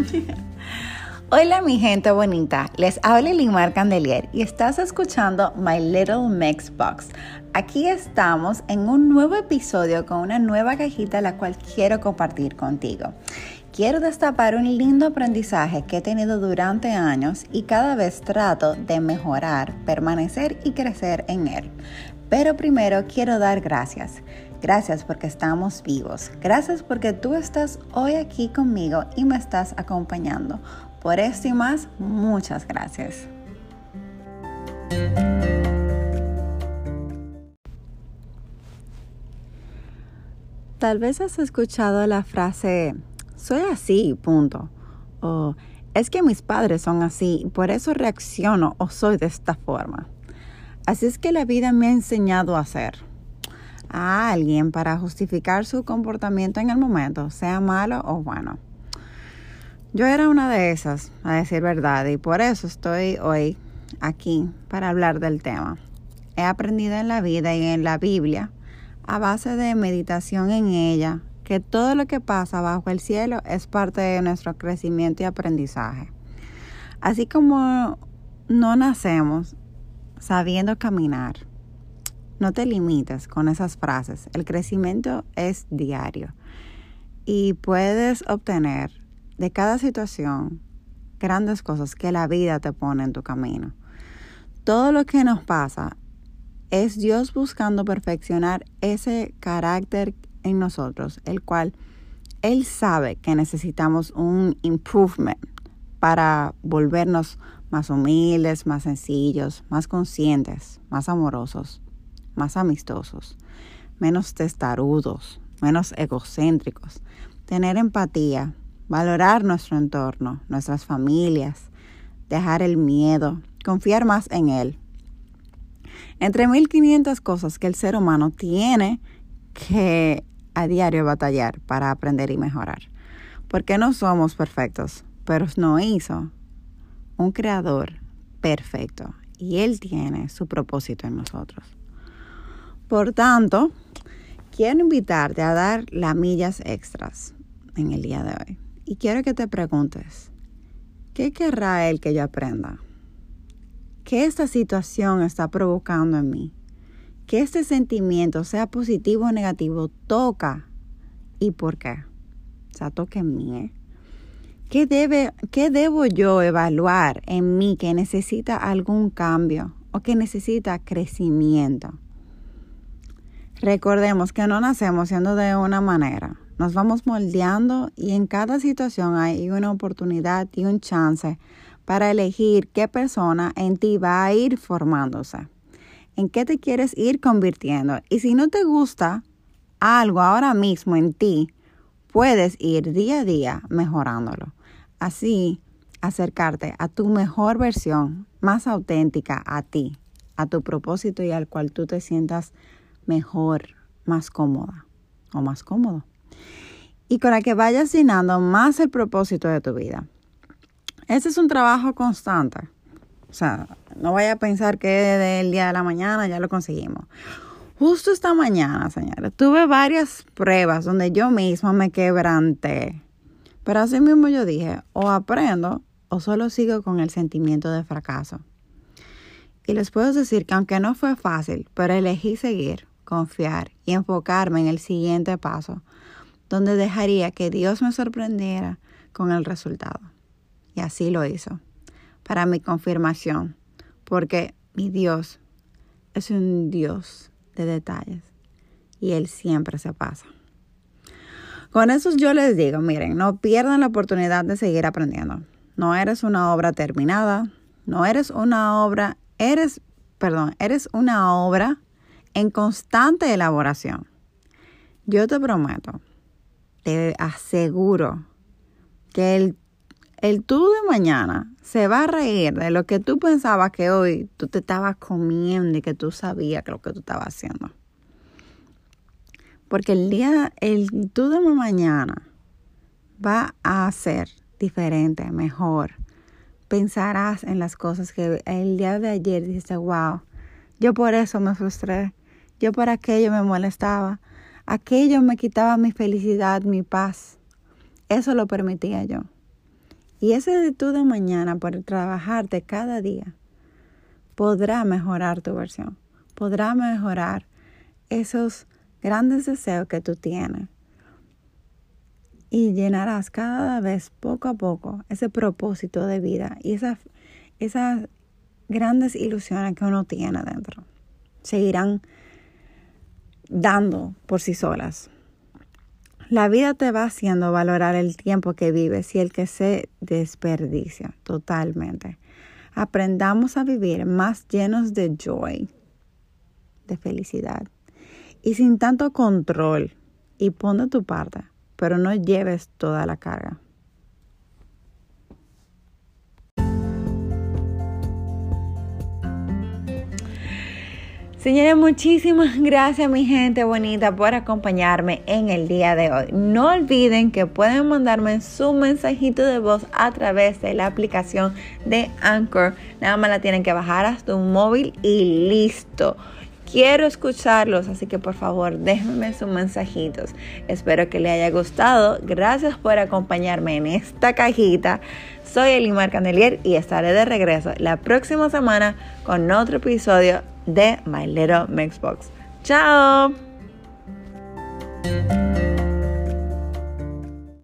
Hola mi gente bonita, les habla Limar Candelier y estás escuchando My Little Mix Box. Aquí estamos en un nuevo episodio con una nueva cajita la cual quiero compartir contigo. Quiero destapar un lindo aprendizaje que he tenido durante años y cada vez trato de mejorar, permanecer y crecer en él. Pero primero quiero dar gracias. Gracias porque estamos vivos. Gracias porque tú estás hoy aquí conmigo y me estás acompañando. Por esto y más, muchas gracias. Tal vez has escuchado la frase, soy así, punto. O es que mis padres son así y por eso reacciono o soy de esta forma. Así es que la vida me ha enseñado a ser a alguien para justificar su comportamiento en el momento, sea malo o bueno. Yo era una de esas, a decir verdad, y por eso estoy hoy aquí para hablar del tema. He aprendido en la vida y en la Biblia, a base de meditación en ella, que todo lo que pasa bajo el cielo es parte de nuestro crecimiento y aprendizaje. Así como no nacemos sabiendo caminar, no te limites con esas frases. El crecimiento es diario y puedes obtener de cada situación grandes cosas que la vida te pone en tu camino. Todo lo que nos pasa es Dios buscando perfeccionar ese carácter en nosotros, el cual Él sabe que necesitamos un improvement para volvernos más humildes, más sencillos, más conscientes, más amorosos, más amistosos, menos testarudos, menos egocéntricos, tener empatía, valorar nuestro entorno, nuestras familias, dejar el miedo, confiar más en Él. Entre 1500 cosas que el ser humano tiene que a diario batallar para aprender y mejorar. Porque no somos perfectos, pero nos hizo un creador perfecto y Él tiene su propósito en nosotros. Por tanto, quiero invitarte a dar las millas extras en el día de hoy. Y quiero que te preguntes, ¿qué querrá Él que yo aprenda? ¿Qué esta situación está provocando en mí? Que este sentimiento, sea positivo o negativo, toca. ¿Y por qué? O sea, toca en mí. ¿eh? ¿Qué, debe, ¿Qué debo yo evaluar en mí que necesita algún cambio o que necesita crecimiento? Recordemos que no nacemos siendo de una manera. Nos vamos moldeando y en cada situación hay una oportunidad y un chance para elegir qué persona en ti va a ir formándose, en qué te quieres ir convirtiendo. Y si no te gusta algo ahora mismo en ti, puedes ir día a día mejorándolo. Así, acercarte a tu mejor versión, más auténtica a ti, a tu propósito y al cual tú te sientas mejor, más cómoda o más cómodo y con la que vayas llenando más el propósito de tu vida. Ese es un trabajo constante. O sea, no vaya a pensar que desde el día de la mañana ya lo conseguimos. Justo esta mañana, señores, tuve varias pruebas donde yo misma me quebranté. Pero así mismo yo dije, o aprendo o solo sigo con el sentimiento de fracaso. Y les puedo decir que aunque no fue fácil, pero elegí seguir, confiar y enfocarme en el siguiente paso, donde dejaría que Dios me sorprendiera con el resultado. Y así lo hizo, para mi confirmación, porque mi Dios es un Dios de detalles y Él siempre se pasa. Con eso yo les digo, miren, no pierdan la oportunidad de seguir aprendiendo. No eres una obra terminada, no eres una obra, eres, perdón, eres una obra en constante elaboración. Yo te prometo te aseguro que el, el tú de mañana se va a reír de lo que tú pensabas que hoy tú te estabas comiendo y que tú sabías que lo que tú estabas haciendo. Porque el día, el tú de mañana va a ser diferente, mejor. Pensarás en las cosas que el día de ayer dijiste, wow, yo por eso me frustré, yo por aquello me molestaba, Aquello me quitaba mi felicidad, mi paz. Eso lo permitía yo. Y de tú de mañana por trabajarte cada día podrá mejorar tu versión, podrá mejorar esos grandes deseos que tú tienes y llenarás cada vez poco a poco ese propósito de vida y esas, esas grandes ilusiones que uno tiene dentro. Seguirán dando por sí solas. La vida te va haciendo valorar el tiempo que vives y el que se desperdicia totalmente. Aprendamos a vivir más llenos de joy, de felicidad y sin tanto control. Y pon de tu parte, pero no lleves toda la carga. Señores, muchísimas gracias mi gente bonita por acompañarme en el día de hoy. No olviden que pueden mandarme su mensajito de voz a través de la aplicación de Anchor. Nada más la tienen que bajar hasta un móvil y listo. Quiero escucharlos, así que por favor déjenme sus mensajitos. Espero que les haya gustado. Gracias por acompañarme en esta cajita. Soy Elimar Candelier y estaré de regreso la próxima semana con otro episodio de My Little Mixbox. ¡Chao!